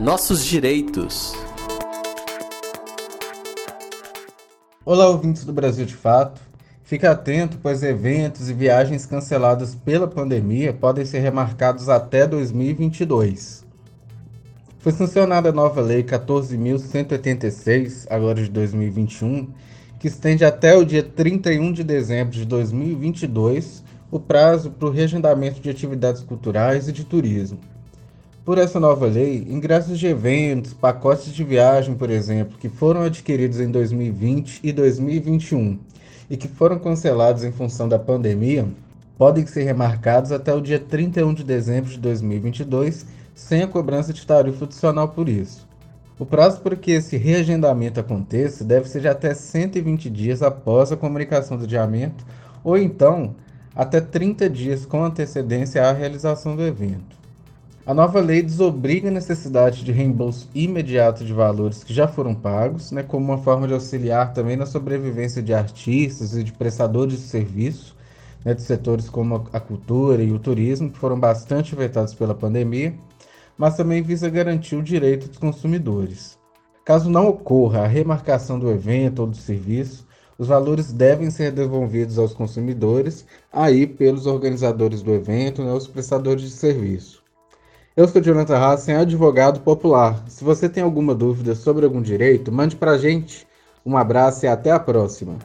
Nossos direitos. Olá, ouvintes do Brasil de Fato. Fique atento, pois eventos e viagens cancelados pela pandemia podem ser remarcados até 2022. Foi sancionada a nova Lei 14.186, agora de 2021, que estende até o dia 31 de dezembro de 2022 o prazo para o reagendamento de atividades culturais e de turismo. Por essa nova lei, ingressos de eventos, pacotes de viagem, por exemplo, que foram adquiridos em 2020 e 2021 e que foram cancelados em função da pandemia, podem ser remarcados até o dia 31 de dezembro de 2022, sem a cobrança de tarifa adicional por isso. O prazo para que esse reagendamento aconteça deve ser de até 120 dias após a comunicação do adiamento, ou então até 30 dias com antecedência à realização do evento. A nova lei desobriga a necessidade de reembolso imediato de valores que já foram pagos, né, como uma forma de auxiliar também na sobrevivência de artistas e de prestadores de serviço, né, de setores como a cultura e o turismo, que foram bastante afetados pela pandemia, mas também visa garantir o direito dos consumidores. Caso não ocorra a remarcação do evento ou do serviço, os valores devem ser devolvidos aos consumidores, aí pelos organizadores do evento, né, os prestadores de serviço. Eu sou Jonathan Hassen, advogado popular. Se você tem alguma dúvida sobre algum direito, mande para a gente. Um abraço e até a próxima.